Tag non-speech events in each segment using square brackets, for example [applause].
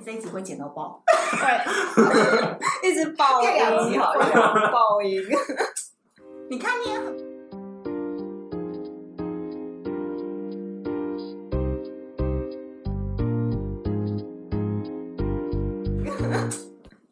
你这一集会剪到爆，对，一直爆音，好像爆音。你看你也很，[laughs]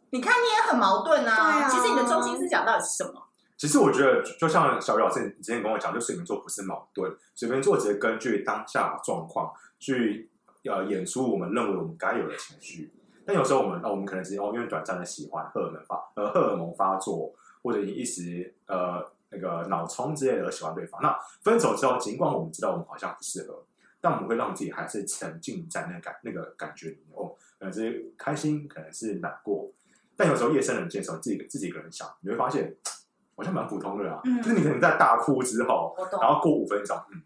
你看你也很矛盾啊。啊其实你的中心思想到底是什么？其实我觉得，就像小雨老师你之前跟我讲，就水瓶座不是矛盾，水瓶座只是根据当下状况去。呃，演出我们认为我们该有的情绪，但有时候我们，哦，我们可能是哦，因为短暂的喜欢，荷尔蒙发，呃，荷尔蒙发作，或者你一时呃那个脑冲之类的而喜欢对方。那分手之后，尽管我们知道我们好像不适合，但我们会让自己还是沉浸在那感那个感觉里面。哦，可能是开心，可能是难过。但有时候夜深人静的时候，自己自己一个人想，你会发现 [tsk] 好像蛮普通的啊。嗯，就是你可能在大哭之后，然后过五分钟，嗯。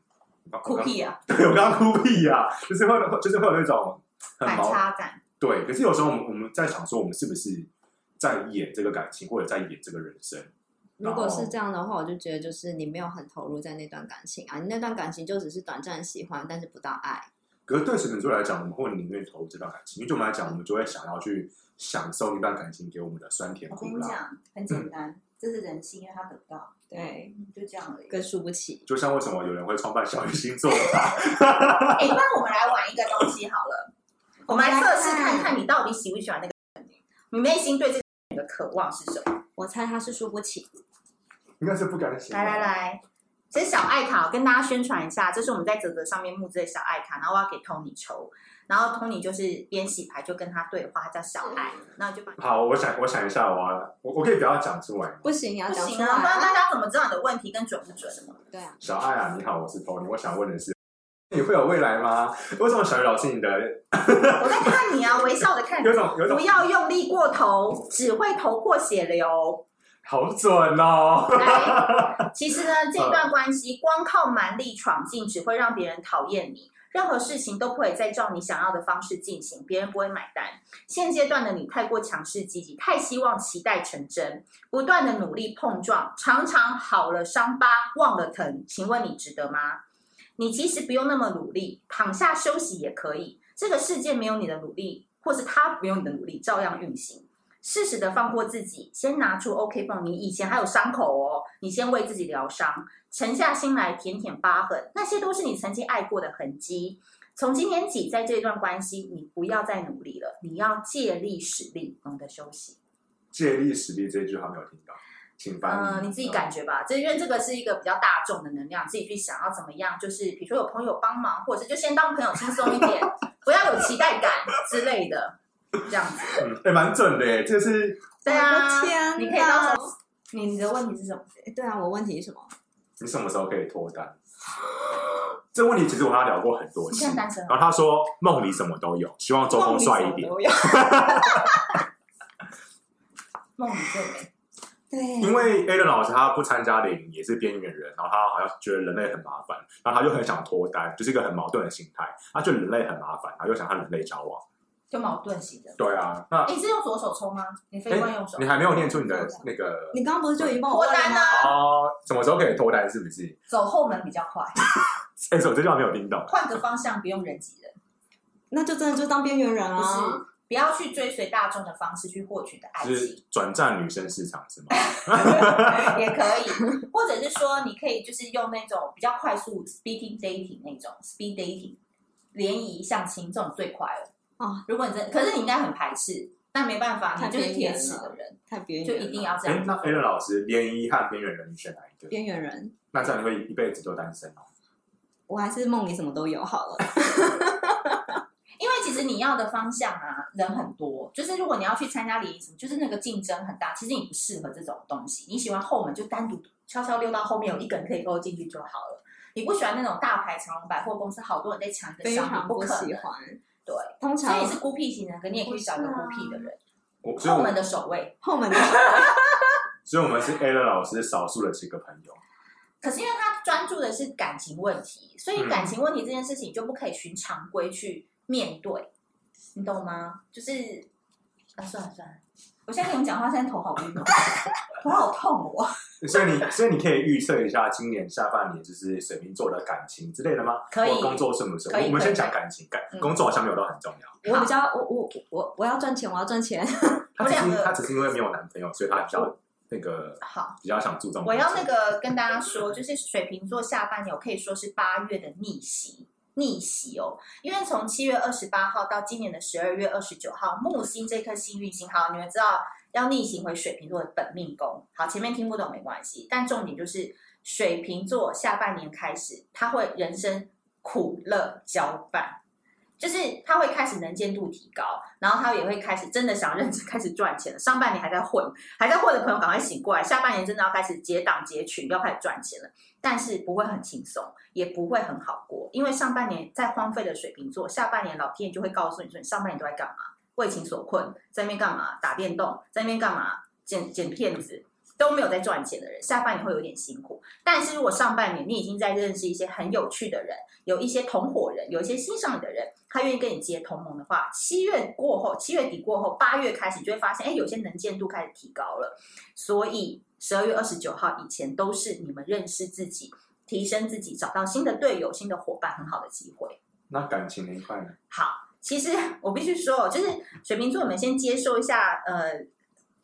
哭屁呀！[laughs] 对，我刚刚哭屁呀，就是会，就是会有那种反差感。对，可是有时候我们我们在想说，我们是不是在演这个感情，或者在演这个人生？如果是这样的话，我就觉得就是你没有很投入在那段感情啊，你那段感情就只是短暂喜欢，但是不到爱。可是对水瓶座来讲，我们会宁愿投入这段感情，因为对我们来讲，我们就会想要去享受一段感情给我们的酸甜苦辣。我跟你讲，很简单。[laughs] 嗯这是人性，因为他得不到，对，就这样而已，更输不起。就像为什么有人会创办小鱼星座？[laughs] 哎、欸，那我们来玩一个东西好了，我们来测试看看你到底喜不喜欢那个人，你内心对这个的渴望是什么？我猜他是输不起，应该是不敢写。来来来，这是小爱卡，我跟大家宣传一下，这是我们在泽泽上面募资的小爱卡，然后我要给 Tony 抽。然后 Tony 就是边洗牌就跟他对话，他叫小爱，然后就把好，我想我想一下，我我我可以不要讲出来吗？不行，你要讲啊，不然大家怎么知道你的问题跟准不准什么？对啊，小爱啊，你好，我是 Tony，我想问的是，你会有未来吗？为什么小鱼老师你的？我在看你啊，微笑的看你，有种有种，不要用力过头，只会头破血流。好准哦！[laughs] 其实呢，这段关系光靠蛮力闯进，只会让别人讨厌你。任何事情都不会再照你想要的方式进行，别人不会买单。现阶段的你太过强势积极，太希望期待成真，不断的努力碰撞，常常好了伤疤忘了疼。请问你值得吗？你其实不用那么努力，躺下休息也可以。这个世界没有你的努力，或是他不用你的努力，照样运行。适时的放过自己，先拿出 OK 绷。你以前还有伤口哦，你先为自己疗伤，沉下心来舔舔疤痕，那些都是你曾经爱过的痕迹。从今天起，在这段关系，你不要再努力了，你要借力使力，懂得休息。借力使力这句话没有听到，请翻译。嗯，你自己感觉吧。这因为这个是一个比较大众的能量，自己去想要怎么样，就是比如说有朋友帮忙，或者是就先当朋友轻松一点，[laughs] 不要有期待感之类的。这样子，嗯，哎，蛮准的哎，这是对啊，天，你可以到时候，你的问题是什么？对啊，我问题是什么？你什么时候可以脱单？这问题其实我跟他聊过很多次，你单身，然后他说梦里什么都有，希望周公帅一点。梦里最美。对，因为 Alan 老师他不参加联谊，也是边缘人，然后他好像觉得人类很麻烦，然后他就很想脱单，就是一个很矛盾的心态。他觉得人类很麻烦，然后又想和人类交往。就矛盾型的。对啊，那你是用左手抽吗？你非惯用手。你还没有念出你的那个。你刚刚不是就已经帮我脱单了？哦，什么时候可以脱单？是不是？走后门比较快。[laughs] 哎，我这句话没有听懂。换个方向，不用人挤人，那就真的就当边缘人啊！不是，不要去追随大众的方式去获取的爱情。转战女生市场是吗？[laughs] 也可以，或者是说，你可以就是用那种比较快速 speeding dating 那种 speed dating 联谊相亲，这种最快了。哦，如果你真，可是你应该很排斥，但没办法，你就是铁齿的人，太边缘，就一定要这样。那 A 的老师，联谊和边缘人，你选哪一个？边缘人。那这样你会一辈子都单身哦？我还是梦里什么都有好了。[laughs] 因为其实你要的方向啊，人很多，就是如果你要去参加联谊什么，就是那个竞争很大。其实你不适合这种东西，你喜欢后门，就单独悄悄溜到后面，有一个人可以勾进去就好了。你不喜欢那种大排长龙百货公司，好多人在抢一个商品，不可能。对，通常所以你是孤僻型人，可你也可以找一个孤僻的人。后门的守卫，后门的守卫。所以我们是 A 的老师少数的几个朋友。可是因为他专注的是感情问题，所以感情问题这件事情就不可以循常规去面对，嗯、你懂吗？就是啊，算了算了，我现在跟你讲话，现在头好晕哦，[laughs] 头好痛哦。[laughs] 所以你，所以你可以预测一下今年下半年就是水瓶座的感情之类的吗？可以。工作顺不顺？可以。我们先讲感情，感工作好像没有到很重要。我比较，我我我我要赚钱，我要赚钱。[laughs] 他只是他只是因为没有男朋友，所以他比较那个好，比较想注重。我要那个跟大家说，就是水瓶座下半年我可以说是八月的逆袭。逆袭哦，因为从七月二十八号到今年的十二月二十九号，木星这颗幸运星，好，你们知道要逆行回水瓶座的本命宫。好，前面听不懂没关系，但重点就是水瓶座下半年开始，他会人生苦乐交伴。就是他会开始能见度提高，然后他也会开始真的想认真开始赚钱了。上半年还在混，还在混的朋友赶快醒过来，下半年真的要开始结党结群，要开始赚钱了。但是不会很轻松，也不会很好过，因为上半年在荒废的水瓶座，下半年老天爷就会告诉你说，你上半年都在干嘛？为情所困，在那边干嘛？打电动，在那边干嘛？剪剪片子。都没有在赚钱的人，下半年会有点辛苦。但是如果上半年你已经在认识一些很有趣的人，有一些同伙人，有一些欣赏你的人，他愿意跟你结同盟的话，七月过后，七月底过后，八月开始，你就会发现，哎，有些能见度开始提高了。所以十二月二十九号以前都是你们认识自己、提升自己、找到新的队友、新的伙伴很好的机会。那感情那一块呢？好，其实我必须说，就是水瓶座，你们先接受一下，呃。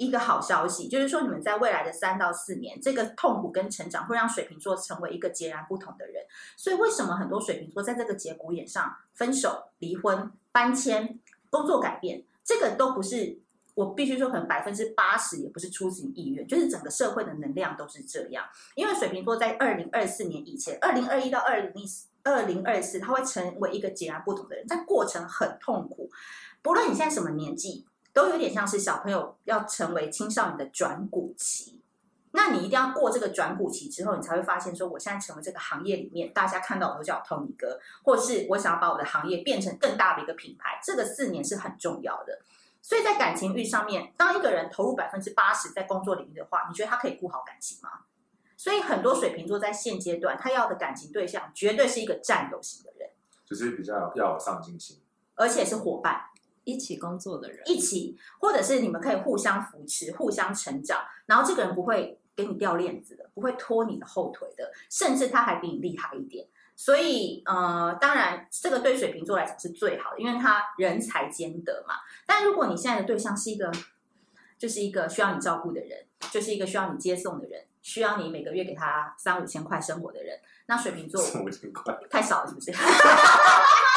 一个好消息就是说，你们在未来的三到四年，这个痛苦跟成长会让水瓶座成为一个截然不同的人。所以，为什么很多水瓶座在这个节骨眼上分手、离婚、搬迁、工作改变，这个都不是我必须说，可能百分之八十也不是出自于意愿，就是整个社会的能量都是这样。因为水瓶座在二零二四年以前，二零二一到二零二零二四，他会成为一个截然不同的人，但过程很痛苦。不论你现在什么年纪。都有点像是小朋友要成为青少年的转骨期，那你一定要过这个转骨期之后，你才会发现说，我现在成为这个行业里面大家看到我都叫 Tony 哥，或是我想要把我的行业变成更大的一个品牌，这个四年是很重要的。所以在感情运上面，当一个人投入百分之八十在工作领域的话，你觉得他可以顾好感情吗？所以很多水瓶座在现阶段，他要的感情对象绝对是一个占有型的人，就是比较要有上进心，而且是伙伴。一起工作的人，一起，或者是你们可以互相扶持、互相成长，然后这个人不会给你掉链子的，不会拖你的后腿的，甚至他还比你厉害一点。所以，呃，当然，这个对水瓶座来讲是最好的，因为他人才兼得嘛。但如果你现在的对象是一个，就是一个需要你照顾的人，就是一个需要你接送的人，需要你每个月给他三五千块生活的人，那水瓶座 [laughs] 三五千块太少了，是不是？[laughs]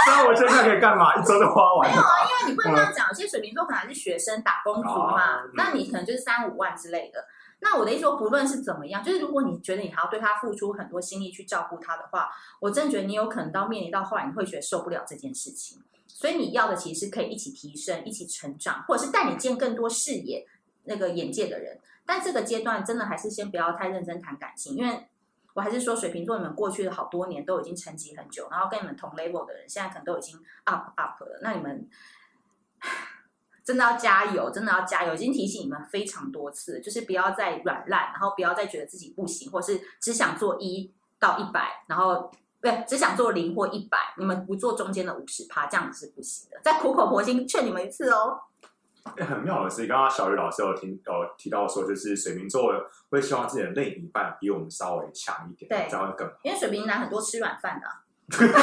三五千块可以干嘛？一周就花完了？没有啊，因为你不能这样讲。其实水瓶座可能是学生、打工族嘛，哦、那你可能就是三五万之类的。那我的意思说，不论是怎么样，就是如果你觉得你还要对他付出很多心力去照顾他的话，我真的觉得你有可能到面临到后来，你会觉得受不了这件事情。所以你要的其实是可以一起提升、一起成长，或者是带你见更多视野、那个眼界的人。但这个阶段真的还是先不要太认真谈感情，因为。我还是说，水瓶座你们过去的好多年都已经沉寂很久，然后跟你们同 level 的人，现在可能都已经 up up 了。那你们 [sighs] 真的要加油，真的要加油！已经提醒你们非常多次，就是不要再软烂，然后不要再觉得自己不行，或是只想做一到一百，然后对，只想做零或一百，你们不做中间的五十趴，这样子是不行的。再苦口婆心劝你们一次哦。欸、很妙的是，刚刚小雨老师有听有提到说，就是水瓶座会希望自己的另一半比我们稍微强一点，对，这样会更好。因为水瓶男很多吃软饭的、啊，[laughs] 对啊，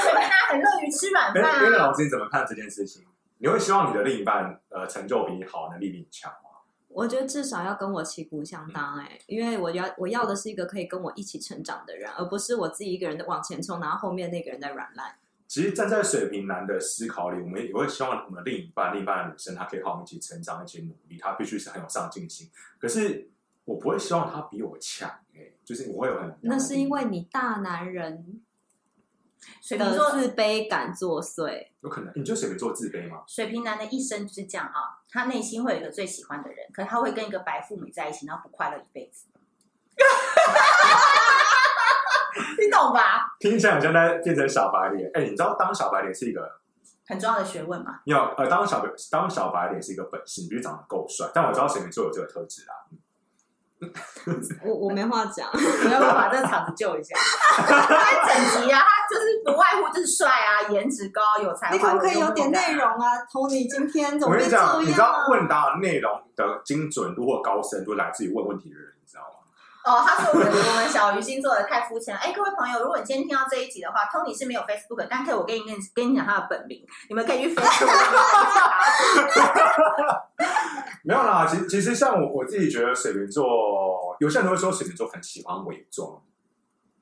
水瓶男很乐于吃软饭、啊。因为老师你怎么看这件事情？你会希望你的另一半呃成就比你好，能力比你强吗？我觉得至少要跟我旗鼓相当哎、欸，嗯、因为我要我要的是一个可以跟我一起成长的人，而不是我自己一个人的往前冲，然后后面那个人在软烂。其实站在水平男的思考里，我们也会希望我们的另一半、另一半的女生，她可以和我们一起成长、一起努力，她必须是很有上进心。可是我不会希望她比我强，哎，就是我会有很那是因为你大男人水瓶座自卑感作祟，有可能你就水瓶座自卑吗？水瓶男的一生就是这样啊，他内心会有一个最喜欢的人，可是他会跟一个白富美在一起，然后不快乐一辈子。[laughs] [laughs] 你懂吧？听起来好像在变成小白脸。哎，你知道当小白脸是一个很重要的学问吗？要呃，当小白当小白脸是一个本事，你必须长得够帅。但我知道水瓶座有这个特质啊。[laughs] 我我没话讲，我要不要把这个场子救一下？因为整集啊，他就是不外乎就是帅啊，颜值高，有才华。你可不可以有点内容啊？Tony 今天怎么变这样？你知道问答内容的精准度或高深度来自于问问题的人，你知道吗？哦，他说我们我们小鱼星座的太肤浅了。哎，各位朋友，如果你今天听到这一集的话，Tony 是没有 Facebook，但可以我跟你跟跟你讲他的本名，你们可以去 [laughs] Facebook。[laughs] 没有啦，其实其实像我我自己觉得水瓶座，有些人都会说水瓶座很喜欢伪装，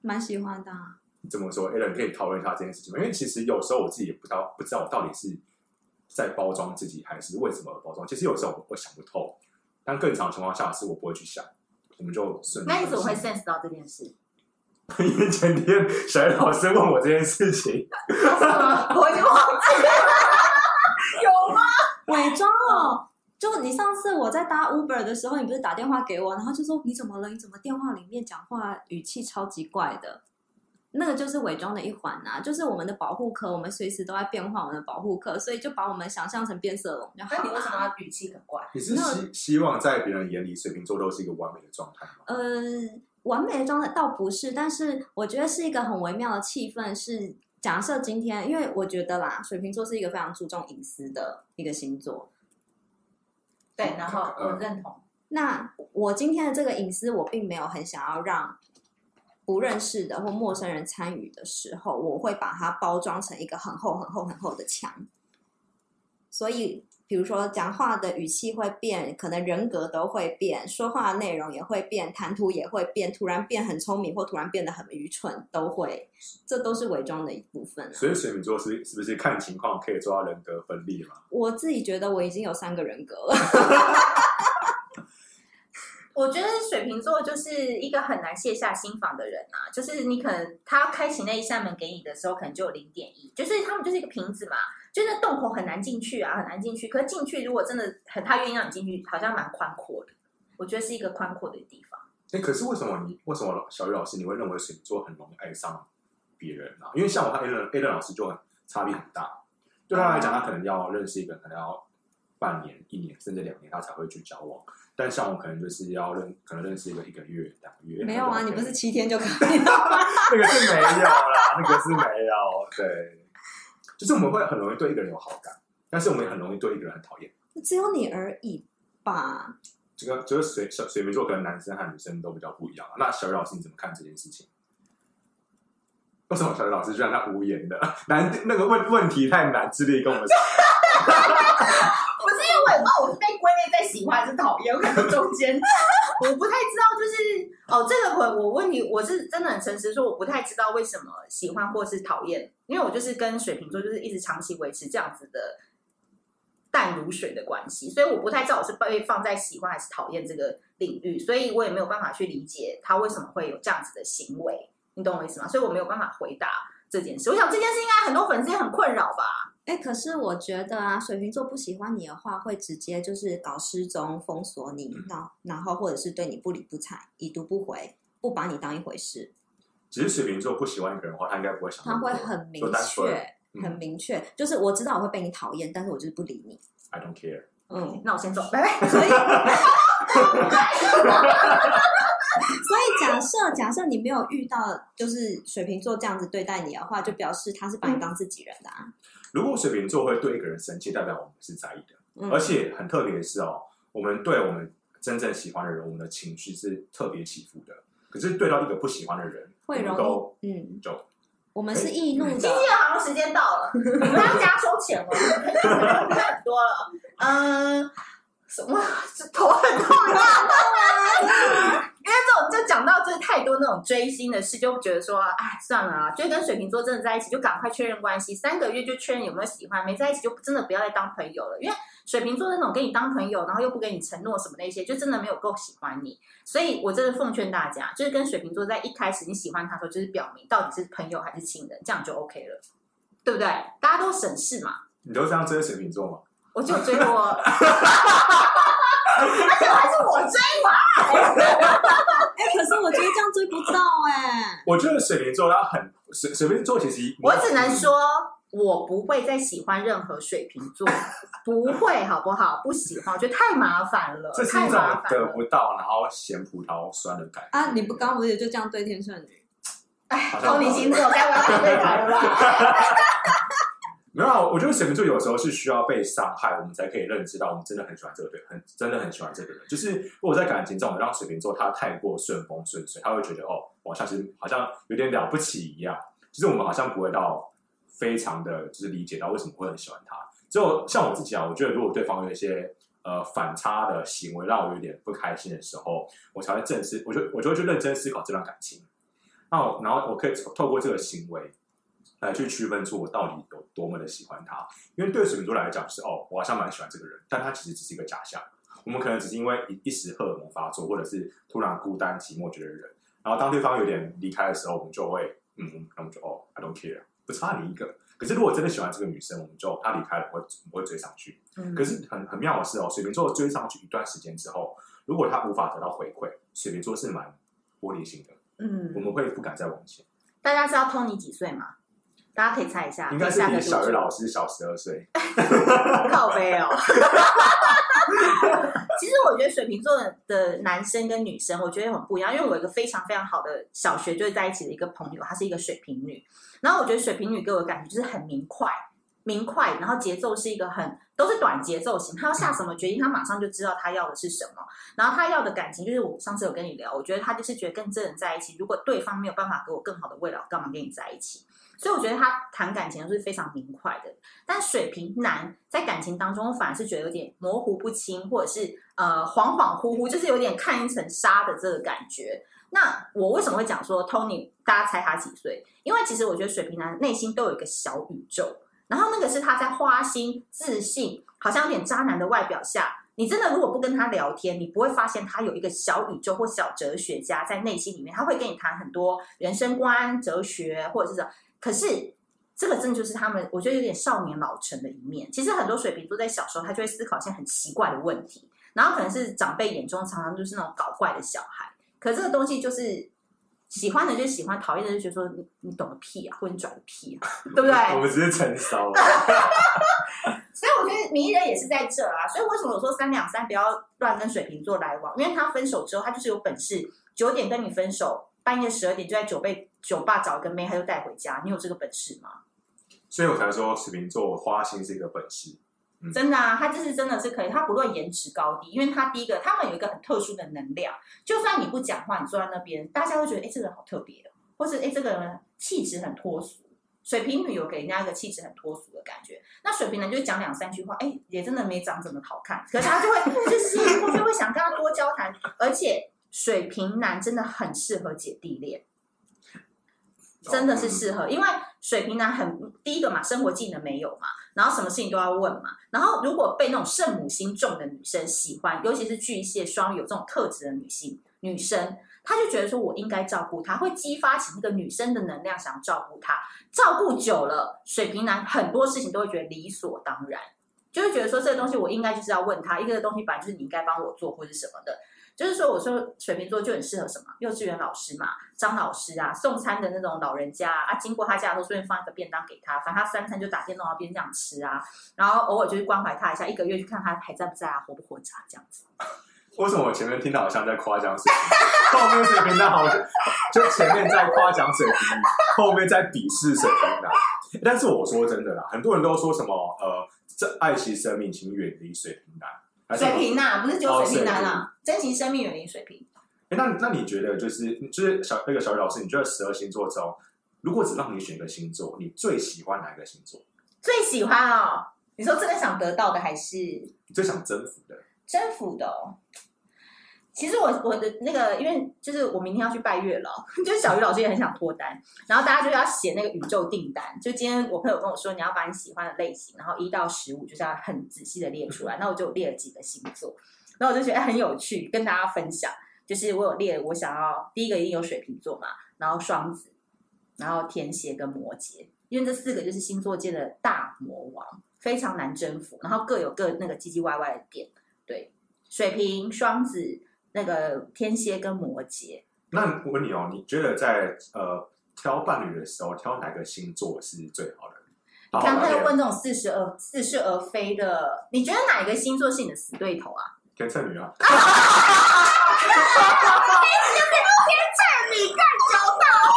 蛮喜欢的、啊。怎么说？Allen 可以讨论一下这件事情吗？因为其实有时候我自己也不知道不知道我到底是在包装自己，还是为什么而包装。其实有时候我我想不透，但更长的情况下是我不会去想。我们就顺。那你怎么会 sense 到这件事？[laughs] 因为前天小叶老师问我这件事情，[laughs] 我已经忘记了。[laughs] 有吗？伪装哦，就你上次我在搭 Uber 的时候，你不是打电话给我，然后就说你怎么了？你怎么电话里面讲话语气超级怪的？那个就是伪装的一环啊，就是我们的保护壳，我们随时都在变换我们的保护壳，所以就把我们想象成变色龙。那你为什么要语气很怪？你是希希望在别人眼里，水瓶座都是一个完美的状态吗？呃，完美的状态倒不是，但是我觉得是一个很微妙的气氛。是假设今天，因为我觉得啦，水瓶座是一个非常注重隐私的一个星座。对，然后我认同。那我今天的这个隐私，我并没有很想要让。不认识的或陌生人参与的时候，我会把它包装成一个很厚、很厚、很厚的墙。所以，比如说讲话的语气会变，可能人格都会变，说话的内容也会变，谈吐也会变，突然变很聪明或突然变得很愚蠢，都会，这都是伪装的一部分啊。所以水瓶座是是不是看情况可以做到人格分裂嘛？我自己觉得我已经有三个人格了。[laughs] 我觉得水瓶座就是一个很难卸下心防的人啊，就是你可能他开启那一扇门给你的时候，可能就有零点一，就是他们就是一个瓶子嘛，就那洞口很难进去啊，很难进去。可是进去如果真的很他愿意让你进去，好像蛮宽阔的。我觉得是一个宽阔的地方。哎，可是为什么你为什么小鱼老师你会认为水瓶座很容易爱上别人啊？因为像我和 Allen Allen 老师就很差别很大，对他来讲，他可能要认识一个，可能要半年、一年甚至两年，他才会去交往。但像我可能就是要认，可能认识一个一个月、两个月。没有啊，你不是七天就可以？[laughs] 那个是没有啦，那个是没有。对，就是我们会很容易对一个人有好感，但是我们也很容易对一个人很讨厌。只有你而已吧？这个就是水水水瓶座，可能男生和女生都比较不一样。那小雨老师你怎么看这件事情？为什么小学老师居然他无言的？[laughs] 难，那个问问题太难，致力跟我们说。[laughs] 因为我也不知道我是被归类在喜欢还是讨厌，我可能中间，我不太知道，就是哦，这个我我问你，我是真的很诚实说，我不太知道为什么喜欢或是讨厌，因为我就是跟水瓶座就是一直长期维持这样子的淡如水的关系，所以我不太知道我是被放在喜欢还是讨厌这个领域，所以我也没有办法去理解他为什么会有这样子的行为，你懂我意思吗？所以我没有办法回答这件事。我想这件事应该很多粉丝也很困扰吧。哎，可是我觉得啊，水瓶座不喜欢你的话，会直接就是搞失踪、封锁你，然后然后或者是对你不理不睬、已读不回，不把你当一回事。只是水瓶座不喜欢一个人的话，他应该不会想。他会很明确，嗯、很明确，就是我知道我会被你讨厌，但是我就是不理你。I don't care。嗯，那我先走，拜拜。所以 [laughs] [laughs] [laughs] 所以假设假设你没有遇到就是水瓶座这样子对待你的话，就表示他是把你当自己人的啊。嗯如果水瓶座会对一个人生气，代表我们是在意的，嗯、而且很特别的是哦，我们对我们真正喜欢的人，我们的情绪是特别起伏的。可是对到一个不喜欢的人，会容易都嗯，就我们是易怒的。经纪人好像时间到了，我们要加收钱了，[laughs] 很多了。嗯，什么？头很痛啊！[laughs] 因为这种就讲到就是太多那种追星的事，就觉得说，哎，算了啊，就跟水瓶座真的在一起，就赶快确认关系，三个月就确认有没有喜欢，没在一起就真的不要再当朋友了。因为水瓶座那种跟你当朋友，然后又不给你承诺什么那些，就真的没有够喜欢你。所以我真的奉劝大家，就是跟水瓶座在一开始你喜欢他的时候，就是表明到底是朋友还是亲人，这样就 OK 了，对不对？大家都省事嘛。你都这样追水瓶座吗？我就追过。[laughs] 而且还是我追嘛？[laughs] 哎，可是我觉得这样追不到哎、欸。我觉得水瓶座他很水水瓶座，其实我只能说，我不会再喜欢任何水瓶座，[laughs] 不会好不好？不喜欢，我觉得太麻烦了，这是一种得不到，然后嫌葡萄酸的感觉啊！你不刚不是就这样对天秤女？哎，偷你星座，该不要对台了吧？[laughs] 没有，我觉得水瓶座有时候是需要被伤害，我们才可以认知到我们真的很喜欢这个对，很真的很喜欢这个人。就是如果在感情中我们让水瓶座他太过顺风顺水，他会觉得哦，我像是好像有点了不起一样。其实我们好像不会到非常的就是理解到为什么会很喜欢他。只有像我自己啊，我觉得如果对方有一些呃反差的行为让我有点不开心的时候，我才会正视，我就我就会去认真思考这段感情。那我然后我可以透过这个行为来去区分出我到底有多么的喜欢他。因为对水瓶座来讲是哦，我好像蛮喜欢这个人，但他其实只是一个假象。我们可能只是因为一一时荷尔蒙发作，或者是突然孤单寂寞觉得人，然后当对方有点离开的时候，我们就会嗯，那我们就哦，I don't care，不差你一个。可是如果真的喜欢这个女生，我们就她离开了，我会我会追上去。嗯、可是很很妙的是哦，水瓶座追上去一段时间之后，如果他无法得到回馈，水瓶座是蛮玻璃心的。嗯，我们会不敢再往前。大家知道 Tony 几岁吗？大家可以猜一下。应该是比小鱼老师小十二岁。[laughs] 靠背哦。[laughs] 其实我觉得水瓶座的男生跟女生，我觉得很不一样。因为我有一个非常非常好的小学就是在一起的一个朋友，她是一个水瓶女。然后我觉得水瓶女给我的感觉就是很明快。明快，然后节奏是一个很都是短节奏型。他要下什么决定，他马上就知道他要的是什么。然后他要的感情，就是我上次有跟你聊，我觉得他就是觉得跟这人在一起，如果对方没有办法给我更好的未来，我干嘛跟你在一起？所以我觉得他谈感情是非常明快的。但水瓶男在感情当中，反而是觉得有点模糊不清，或者是呃恍恍惚惚，就是有点看一层纱的这个感觉。那我为什么会讲说 Tony？大家猜他几岁？因为其实我觉得水瓶男内心都有一个小宇宙。然后那个是他在花心、自信，好像有点渣男的外表下，你真的如果不跟他聊天，你不会发现他有一个小宇宙或小哲学家在内心里面，他会跟你谈很多人生观、哲学或者是什么。可是这个真的就是他们，我觉得有点少年老成的一面。其实很多水瓶座在小时候，他就会思考一些很奇怪的问题，然后可能是长辈眼中常常就是那种搞怪的小孩。可这个东西就是。喜欢的就喜欢，讨厌的就觉得说你你懂个屁啊，或者你拽个屁啊，对不对？[laughs] 我们只是成熟。[laughs] 所以我觉得迷人也是在这啊。所以为什么我说三两三不要乱跟水瓶座来往？因为他分手之后，他就是有本事，九点跟你分手，半夜十二点就在酒杯酒吧找一个妹，他就带回家。你有这个本事吗？所以我才说水瓶座花心是一个本事。嗯、真的啊，他就是真的是可以。他不论颜值高低，因为他第一个，他们有一个很特殊的能量。就算你不讲话，你坐在那边，大家会觉得，哎，这个人好特别的，或是哎，这个人气质很脱俗。水瓶女有给人家一个气质很脱俗的感觉。那水瓶男就讲两三句话，哎，也真的没长怎么好看，可是他就会就吸引过去，会想跟他多交谈。而且水瓶男真的很适合姐弟恋。真的是适合，因为水瓶男很第一个嘛，生活技能没有嘛，然后什么事情都要问嘛，然后如果被那种圣母心重的女生喜欢，尤其是巨蟹、双鱼有这种特质的女性女生，她就觉得说我应该照顾她，会激发起那个女生的能量，想要照顾她。照顾久了，水瓶男很多事情都会觉得理所当然，就会觉得说这个东西我应该就是要问他，一个东西本来就是你应该帮我做或者什么的。就是说，我说水瓶座就很适合什么幼稚园老师嘛，张老师啊，送餐的那种老人家啊，经过他家的时候顺便放一个便当给他，反正他三餐就打电动啊，边这样吃啊，然后偶尔就去关怀他一下，一个月去看他还在不在啊，活不活着啊，这样子。[laughs] 为什么我前面听到好像在夸奖水瓶，[laughs] 后面水瓶男好像就前面在夸奖水瓶，后面在鄙视水瓶男？但是我说真的啦，很多人都说什么呃，这爱惜生命，请远离水瓶男。水瓶呐、啊，不是只有水瓶男啊，珍惜生命，远离水瓶。哎，那那你觉得就是就是小那个小雨老师，你觉得十二星座中，如果只让你选一个星座，你最喜欢哪一个星座？最喜欢哦，你说真的想得到的，还是你最想征服的？征服的哦。其实我我的那个，因为就是我明天要去拜月老，[laughs] 就是小鱼老师也很想脱单，然后大家就要写那个宇宙订单。就今天我朋友跟我说，你要把你喜欢的类型，然后一到十五就是要很仔细的列出来。那我就列了几个星座，然后我就觉得很有趣，跟大家分享。就是我有列，我想要第一个一定有水瓶座嘛，然后双子，然后天蝎跟摩羯，因为这四个就是星座界的大魔王，非常难征服，然后各有各那个唧唧歪歪的点。对，水瓶、双子。那个天蝎跟摩羯，那我问你哦，你觉得在呃挑伴侣的时候，挑哪个星座是最好的？你看他又问这种似是而似是而非的，你觉得哪一个星座是你的死对头啊？天秤女啊！哈哈哈哈哈！天秤女干交大会。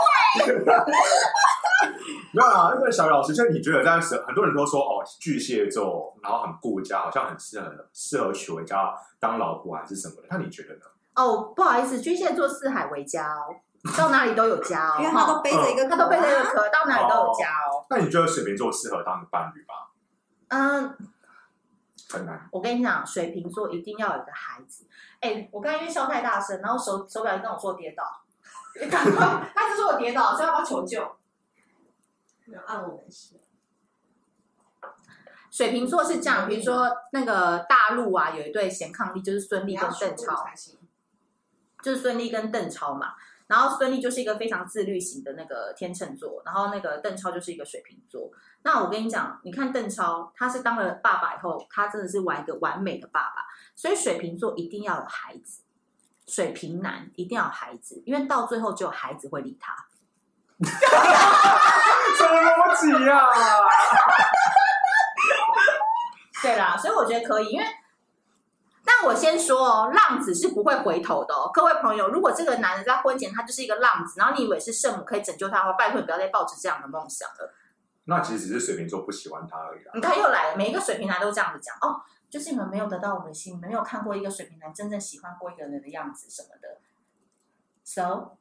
没有啊，那个小雨老师，就是你觉得这样子，很多人都说哦，巨蟹座，然后很顾家，好像很适合适合娶回家当老婆还是什么的？那你觉得呢？哦，不好意思，巨蟹座四海为家哦，到哪里都有家哦，因为他都背着一个、啊，[laughs] 他都背着一个壳，到哪里都有家哦。那你觉得水瓶座适合当伴侣吗？嗯，很难。我跟你讲，水瓶座一定要有一个孩子。哎，我刚才因为笑太大声，然后手手表跟我说跌倒，[laughs] 他就说我跌倒，所以要不要求救？没有按我没事。水瓶座是这样，比如说那个大陆啊，有一对贤伉俪，就是孙俪跟邓超，就是孙俪跟邓超嘛。然后孙俪就是一个非常自律型的那个天秤座，然后那个邓超就是一个水瓶座。那我跟你讲，你看邓超，他是当了爸爸以后，他真的是玩一个完美的爸爸。所以水瓶座一定要有孩子，水瓶男一定要有孩子，因为到最后只有孩子会理他。[laughs] 什么逻辑呀？对啦，所以我觉得可以，因为，但我先说哦，浪子是不会回头的哦。各位朋友，如果这个男人在婚前他就是一个浪子，然后你以为是圣母可以拯救他的话，拜托你不要再抱持这样的梦想了。那其实只是水瓶座不喜欢他而已啊。你看又来了，每一个水瓶男都这样子讲哦，就是你们没有得到我们的心，你们没有看过一个水瓶男真正喜欢过一个人的样子什么的。So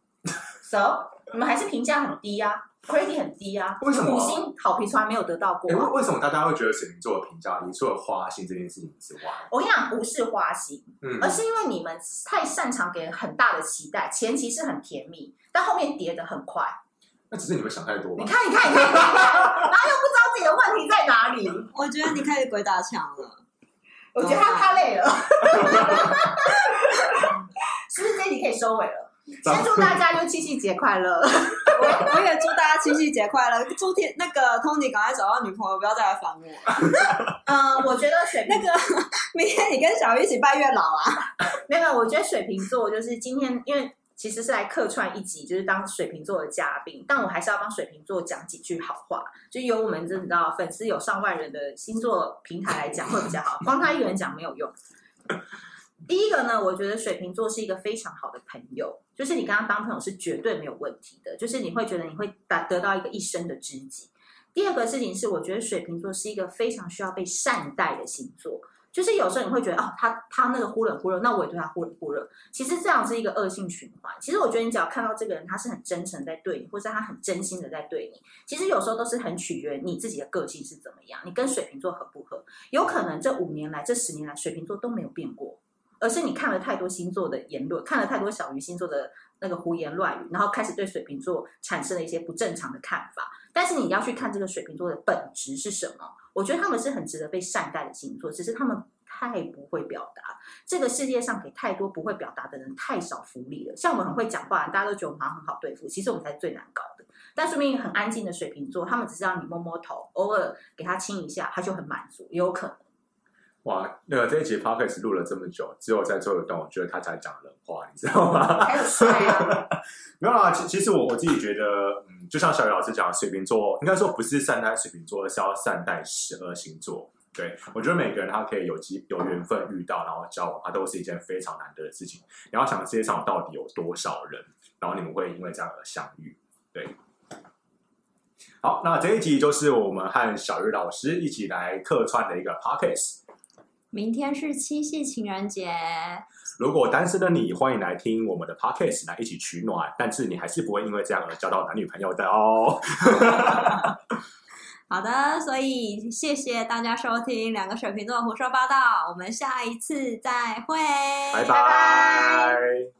so，你们还是评价很低呀、啊。Credit 很低啊，为什么？五星好评从来没有得到过、啊。为为什么大家会觉得水瓶座的评价低？除了花心这件事情之外，我跟你讲，不是花心，嗯，而是因为你们太擅长给人很大的期待，前期是很甜蜜，但后面跌得很快。那只是你们想太多。你看，你看，你看，你看，然后又不知道自己的问题在哪里。我觉得你开始鬼打墙了。我觉得他太累了。[laughs] 是不是这一集可以收尾了？先祝大家就七夕节快乐！[laughs] 我我也祝大家七夕节快乐！祝天那个 Tony 赶快找到女朋友，不要再来烦我。嗯，[laughs] 我觉得水那个 [laughs] 明天你跟小鱼一起拜月老啊？没有，我觉得水瓶座就是今天，因为其实是来客串一集，就是当水瓶座的嘉宾，但我还是要帮水瓶座讲几句好话。就由我们真的知道粉丝有上万人的星座平台来讲会比较好，光他一个人讲没有用。第一个呢，我觉得水瓶座是一个非常好的朋友，就是你跟他当朋友是绝对没有问题的，就是你会觉得你会得得到一个一生的知己。第二个事情是，我觉得水瓶座是一个非常需要被善待的星座，就是有时候你会觉得哦，他他那个忽冷忽热，那我也对他忽冷忽热。其实这样是一个恶性循环。其实我觉得你只要看到这个人他是很真诚在对你，或者他很真心的在对你，其实有时候都是很取决你自己的个性是怎么样，你跟水瓶座合不合？有可能这五年来、这十年来，水瓶座都没有变过。而是你看了太多星座的言论，看了太多小鱼星座的那个胡言乱语，然后开始对水瓶座产生了一些不正常的看法。但是你要去看这个水瓶座的本质是什么？我觉得他们是很值得被善待的星座，只是他们太不会表达。这个世界上给太多不会表达的人太少福利了。像我们很会讲话，大家都觉得我们好像很好对付，其实我们才是最难搞的。但说明很安静的水瓶座，他们只是让你摸摸头，偶尔给他亲一下，他就很满足，也有可能。哇，那个这一集 podcast 录了这么久，只有在最后一段，我觉得他才讲人话，你知道吗？[laughs] 没有啦，其其实我我自己觉得，嗯，就像小雨老师讲，水瓶座应该说不是善待水瓶座，而是要善待十二星座。对，我觉得每个人他可以有机有缘分遇到，然后交往，它都是一件非常难得的事情。你要想，世界上到底有多少人，然后你们会因为这样而相遇？对。好，那这一集就是我们和小雨老师一起来客串的一个 podcast。明天是七夕情人节，如果单身的你，欢迎来听我们的 podcast 来一起取暖，但是你还是不会因为这样而交到男女朋友的哦。[laughs] 好的，所以谢谢大家收听两个水瓶座胡说八道，我们下一次再会，拜拜。